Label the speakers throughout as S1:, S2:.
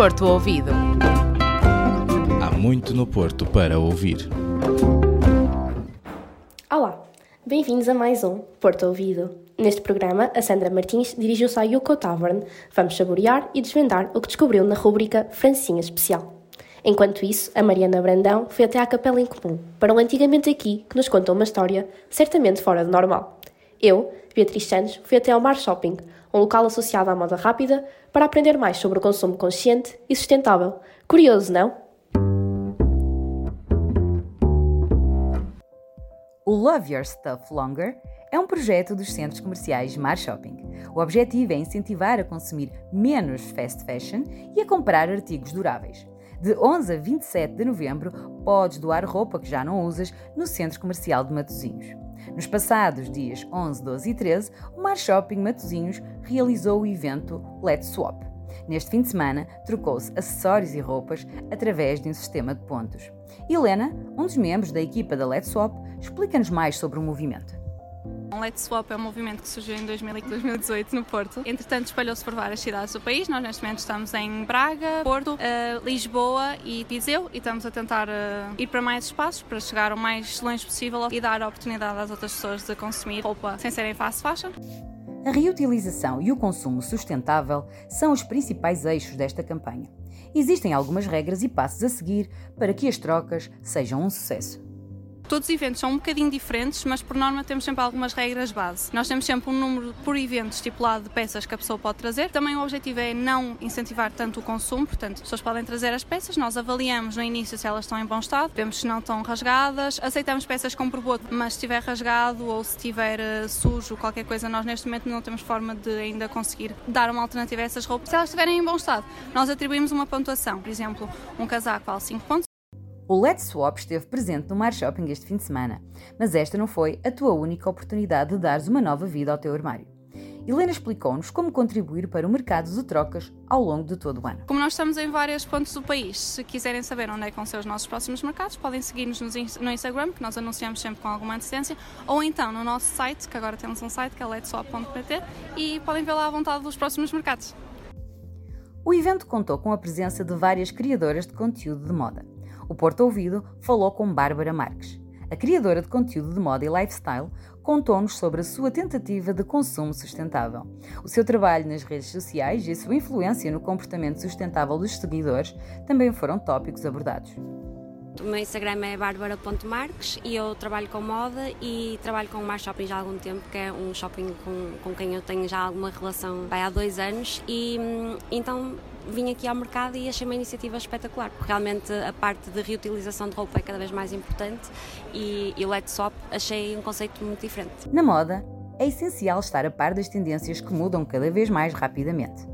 S1: Porto Ouvido.
S2: Há muito no Porto para ouvir.
S3: Olá, bem-vindos a mais um Porto Ouvido. Neste programa, a Sandra Martins dirigiu-se à Yuko Tavern. Vamos saborear e desvendar o que descobriu na rúbrica Francinha Especial. Enquanto isso, a Mariana Brandão foi até à Capela em Comum, para um antigamente aqui que nos conta uma história certamente fora do normal. Eu, Beatriz Santos, fui até ao Mar Shopping, um local associado à moda rápida, para aprender mais sobre o consumo consciente e sustentável. Curioso, não?
S4: O Love Your Stuff Longer é um projeto dos centros comerciais Mar Shopping. O objetivo é incentivar a consumir menos fast fashion e a comprar artigos duráveis. De 11 a 27 de novembro, podes doar roupa que já não usas no Centro Comercial de Matosinhos. Nos passados dias 11, 12 e 13, o Mar Shopping Matosinhos realizou o evento Let's Swap. Neste fim de semana, trocou-se acessórios e roupas através de um sistema de pontos. Helena, um dos membros da equipa da Let's Swap, explica-nos mais sobre o movimento.
S5: O Let's Swap é um movimento que surgiu em 2018 no Porto. Entretanto, espalhou-se por várias cidades do país. Nós, neste momento, estamos em Braga, Porto, uh, Lisboa e Viseu e estamos a tentar uh, ir para mais espaços para chegar o mais longe possível e dar a oportunidade às outras pessoas de consumir roupa sem serem fast fashion.
S4: A reutilização e o consumo sustentável são os principais eixos desta campanha. Existem algumas regras e passos a seguir para que as trocas sejam um sucesso.
S5: Todos os eventos são um bocadinho diferentes, mas por norma temos sempre algumas regras base. Nós temos sempre um número por evento estipulado de peças que a pessoa pode trazer. Também o objetivo é não incentivar tanto o consumo, portanto, as pessoas podem trazer as peças, nós avaliamos no início se elas estão em bom estado, vemos se não estão rasgadas, aceitamos peças com proboto, mas se estiver rasgado ou se estiver uh, sujo, qualquer coisa, nós neste momento não temos forma de ainda conseguir dar uma alternativa a essas roupas. Se elas estiverem em bom estado, nós atribuímos uma pontuação. Por exemplo, um casaco vale 5 pontos,
S4: o Let's Swap esteve presente no Mar Shopping este fim de semana, mas esta não foi a tua única oportunidade de dares uma nova vida ao teu armário. Helena explicou-nos como contribuir para o mercado de trocas ao longo de todo o ano.
S5: Como nós estamos em vários pontos do país, se quiserem saber onde é que vão ser os nossos próximos mercados, podem seguir-nos no Instagram, que nós anunciamos sempre com alguma antecedência, ou então no nosso site, que agora temos um site que é letswap.pt, e podem ver lá à vontade dos próximos mercados.
S4: O evento contou com a presença de várias criadoras de conteúdo de moda. O Porto Ouvido falou com Bárbara Marques. A criadora de conteúdo de moda e lifestyle contou-nos sobre a sua tentativa de consumo sustentável. O seu trabalho nas redes sociais e a sua influência no comportamento sustentável dos seguidores também foram tópicos abordados.
S6: O meu Instagram é barbara.marques e eu trabalho com moda e trabalho com o Mar Shopping já há algum tempo, que é um shopping com, com quem eu tenho já alguma relação há dois anos e hum, então vim aqui ao mercado e achei uma iniciativa espetacular, porque realmente a parte de reutilização de roupa é cada vez mais importante e, o Let's Swap achei um conceito muito diferente.
S4: Na moda, é essencial estar a par das tendências que mudam cada vez mais rapidamente.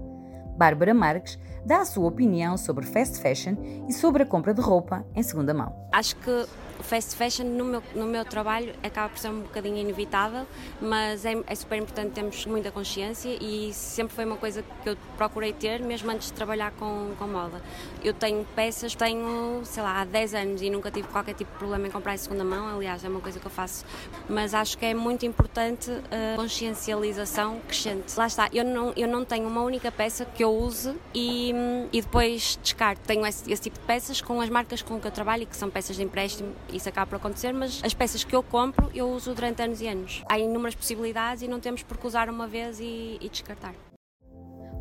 S4: Bárbara Marques dá a sua opinião sobre fast fashion e sobre a compra de roupa em segunda mão.
S6: Acho que o fast fashion no meu, no meu trabalho acaba por ser um bocadinho inevitável, mas é, é, super importante termos muita consciência e sempre foi uma coisa que eu procurei ter, mesmo antes de trabalhar com, com moda. Eu tenho peças, tenho, sei lá, há 10 anos e nunca tive qualquer tipo de problema em comprar em segunda mão, aliás, é uma coisa que eu faço, mas acho que é muito importante a consciencialização crescente. Lá está, eu não, eu não tenho uma única peça que eu use e, e depois descarto. Tenho esse, esse tipo de peças com as marcas com que eu trabalho que são peças de empréstimo isso acaba por acontecer, mas as peças que eu compro eu uso durante anos e anos. Há inúmeras possibilidades e não temos por que usar uma vez e, e descartar.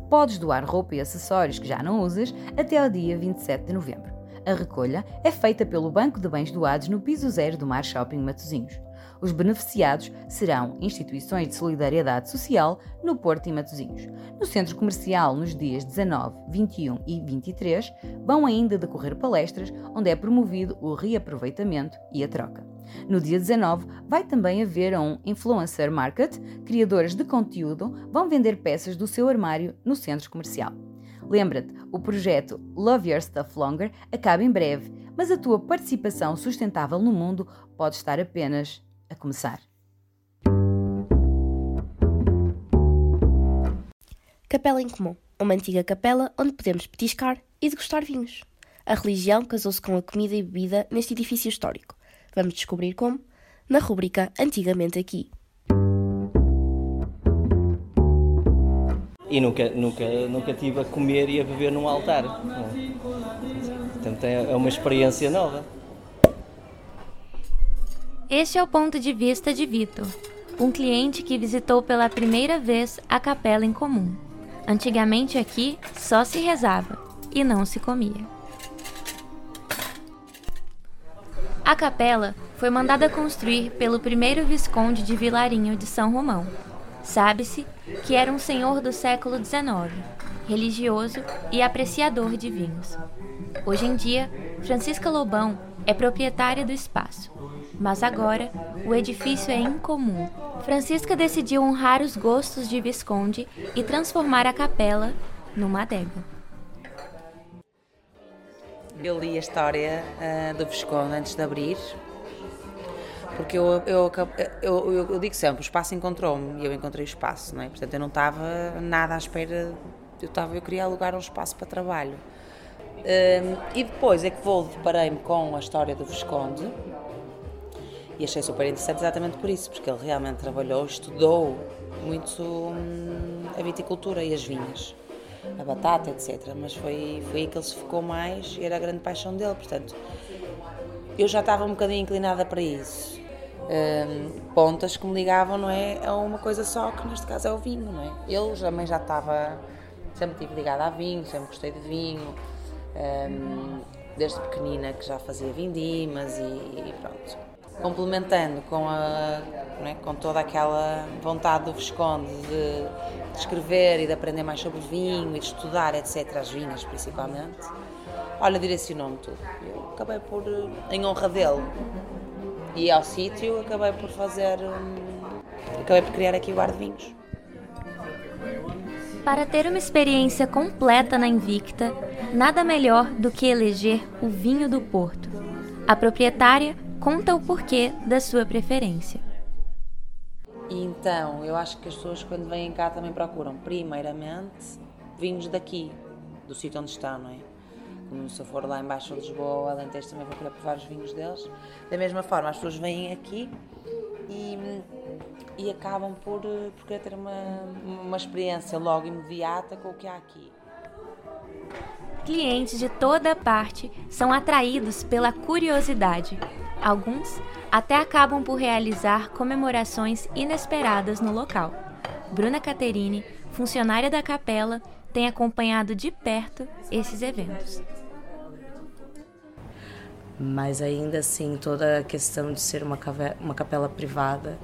S4: Podes doar roupa e acessórios que já não usas até ao dia 27 de novembro. A recolha é feita pelo Banco de Bens Doados no piso zero do Mar Shopping Matosinhos. Os beneficiados serão instituições de solidariedade social no Porto e Matosinhos. No centro comercial, nos dias 19, 21 e 23, vão ainda decorrer palestras onde é promovido o reaproveitamento e a troca. No dia 19, vai também haver um Influencer Market. Criadores de conteúdo vão vender peças do seu armário no centro comercial. Lembra-te, o projeto Love Your Stuff Longer acaba em breve, mas a tua participação sustentável no mundo pode estar apenas a começar.
S3: Capela em Comum, uma antiga capela onde podemos petiscar e degustar vinhos. A religião casou-se com a comida e bebida neste edifício histórico. Vamos descobrir como? Na rúbrica Antigamente Aqui.
S1: E nunca, nunca, nunca tive a comer e a beber num altar. É? Portanto, é uma experiência nova.
S7: Este é o ponto de vista de Vitor, um cliente que visitou pela primeira vez a capela em comum. Antigamente aqui só se rezava e não se comia. A capela foi mandada construir pelo primeiro Visconde de Vilarinho de São Romão. Sabe-se que era um senhor do século XIX, religioso e apreciador de vinhos. Hoje em dia, Francisca Lobão é proprietária do espaço, mas agora o edifício é incomum. Francisca decidiu honrar os gostos de Visconde e transformar a capela numa adega.
S8: Eu li a história uh, do Visconde antes de abrir, porque eu, eu, eu, eu, eu digo sempre, o espaço encontrou-me e eu encontrei o espaço, não é? Portanto, eu não estava nada à espera, eu, estava, eu queria alugar um espaço para trabalho. Um, e depois é que vou, deparei-me com a história do Visconde e achei super interessante exatamente por isso, porque ele realmente trabalhou, estudou muito hum, a viticultura e as vinhas, a batata, etc. Mas foi, foi aí que ele se focou mais e era a grande paixão dele, portanto, eu já estava um bocadinho inclinada para isso um, pontas que me ligavam, não é? A uma coisa só, que neste caso é o vinho, não é? Eu também já estava, sempre estive ligada a vinho, sempre gostei de vinho, um, desde pequenina que já fazia vindimas e, e pronto. Complementando com, a, é? com toda aquela vontade do Visconde de, de escrever e de aprender mais sobre vinho e de estudar, etc., as vinhas principalmente, olha, direcionou-me tudo. Eu acabei por, em honra dele, e ao sítio acabei por fazer. Hum, acabei por criar aqui o Bar de Vinhos.
S7: Para ter uma experiência completa na Invicta, nada melhor do que eleger o vinho do Porto. A proprietária conta o porquê da sua preferência.
S8: Então, eu acho que as pessoas quando vêm cá também procuram, primeiramente, vinhos daqui, do sítio onde estão, não é? Como se eu for lá embaixo de Lisboa Alentejo também vou querer provar os vinhos deles. Da mesma forma, as pessoas vêm aqui e, e acabam por, por querer ter uma, uma experiência logo imediata com o que há aqui.
S7: Clientes de toda parte são atraídos pela curiosidade. Alguns até acabam por realizar comemorações inesperadas no local. Bruna Caterini, funcionária da capela, tem acompanhado de perto esses eventos
S9: mas ainda assim toda a questão de ser uma, uma capela privada,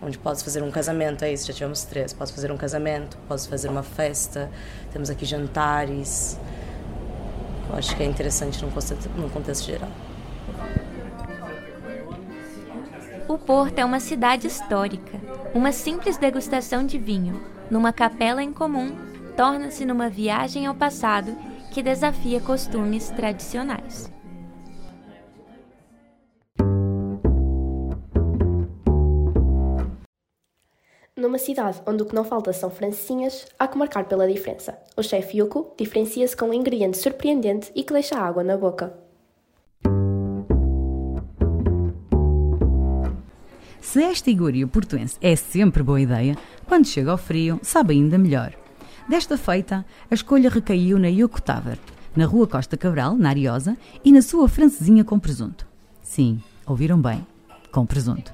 S9: onde podes fazer um casamento, é isso, já tivemos três, posso fazer um casamento, posso fazer uma festa, temos aqui jantares, eu acho que é interessante num contexto, num contexto geral.
S7: O Porto é uma cidade histórica. Uma simples degustação de vinho, numa capela em comum, torna-se numa viagem ao passado que desafia costumes tradicionais.
S3: Numa cidade onde o que não falta são francesinhas, há que marcar pela diferença. O chefe Yuko diferencia-se com um ingrediente surpreendente e que deixa água na boca.
S4: Se esta iguaria portuense é sempre boa ideia, quando chega ao frio, sabe ainda melhor. Desta feita, a escolha recaiu na Yoko na Rua Costa Cabral, na Ariosa, e na sua francesinha com presunto. Sim, ouviram bem, com presunto.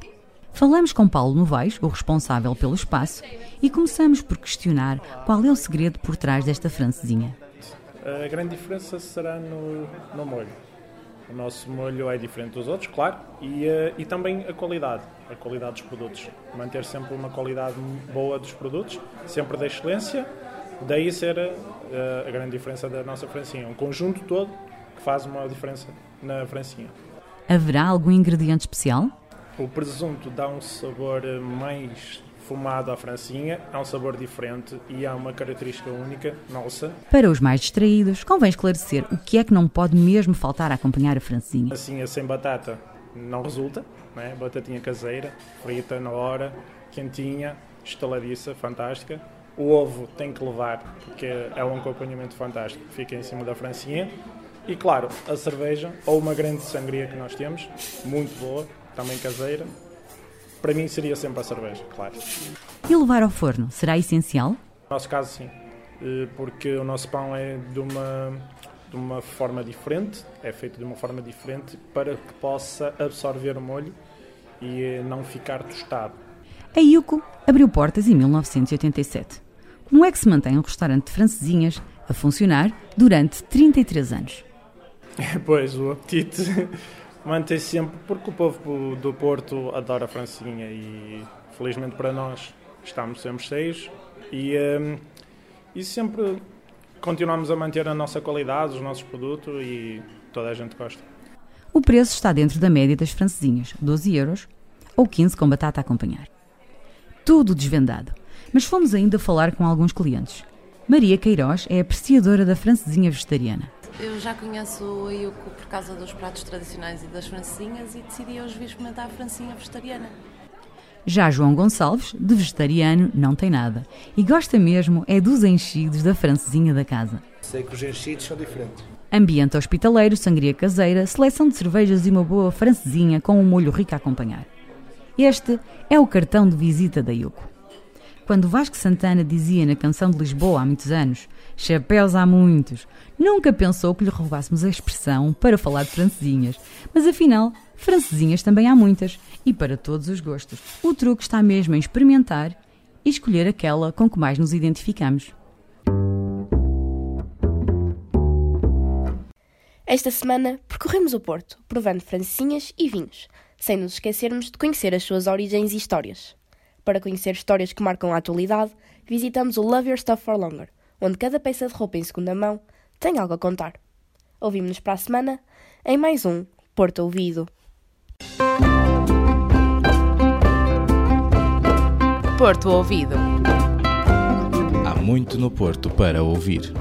S4: Falamos com Paulo Novaes, o responsável pelo espaço, e começamos por questionar qual é o segredo por trás desta francesinha.
S10: A grande diferença será no, no molho. O nosso molho é diferente dos outros, claro, e, uh, e também a qualidade, a qualidade dos produtos. Manter sempre uma qualidade boa dos produtos, sempre da excelência, daí ser a, uh, a grande diferença da nossa francinha. Um conjunto todo que faz uma diferença na francinha.
S4: Haverá algum ingrediente especial?
S10: O presunto dá um sabor mais fumado à francinha, há um sabor diferente e há uma característica única nossa.
S4: Para os mais distraídos, convém esclarecer o que é que não pode mesmo faltar a acompanhar a francinha.
S10: Assim, sem batata não resulta, né? batatinha caseira, frita na hora, quentinha, estaladiça, fantástica. O ovo tem que levar, porque é um acompanhamento fantástico, fica em cima da francinha. E claro, a cerveja, ou uma grande sangria que nós temos, muito boa, também caseira. Para mim seria sempre a cerveja, claro.
S4: E levar ao forno será essencial?
S10: No nosso caso, sim, eh, porque o nosso pão é de uma, de uma forma diferente, é feito de uma forma diferente para que possa absorver o molho e eh, não ficar tostado.
S4: A Yuko abriu portas em 1987. Como é que se mantém um restaurante de francesinhas a funcionar durante 33 anos?
S10: Pois, o apetite mantém-se sempre porque o povo do Porto adora a francesinha e felizmente para nós estamos sempre cheios e, um, e sempre continuamos a manter a nossa qualidade, os nossos produtos e toda a gente gosta.
S4: O preço está dentro da média das francesinhas, 12 euros ou 15 com batata a acompanhar. Tudo desvendado, mas fomos ainda falar com alguns clientes. Maria Queiroz é apreciadora da francesinha vegetariana.
S11: Eu já conheço a Yuko por causa dos pratos tradicionais e das francesinhas e decidi hoje vir experimentar a francesinha vegetariana.
S4: Já João Gonçalves, de vegetariano, não tem nada. E gosta mesmo é dos enchidos da francesinha da casa.
S12: Sei que os enchidos são diferentes.
S4: Ambiente hospitaleiro, sangria caseira, seleção de cervejas e uma boa francesinha com um molho rico a acompanhar. Este é o cartão de visita da Yuko. Quando Vasco Santana dizia na canção de Lisboa há muitos anos, chapéus há muitos, nunca pensou que lhe roubássemos a expressão para falar de francesinhas. Mas afinal, francesinhas também há muitas e para todos os gostos. O truque está mesmo em experimentar e escolher aquela com que mais nos identificamos.
S3: Esta semana percorremos o Porto, provando francesinhas e vinhos, sem nos esquecermos de conhecer as suas origens e histórias. Para conhecer histórias que marcam a atualidade, visitamos o Love Your Stuff for Longer, onde cada peça de roupa em segunda mão tem algo a contar. Ouvimos-nos para a semana em mais um Porto Ouvido.
S2: Porto Ouvido. Há muito no Porto para ouvir.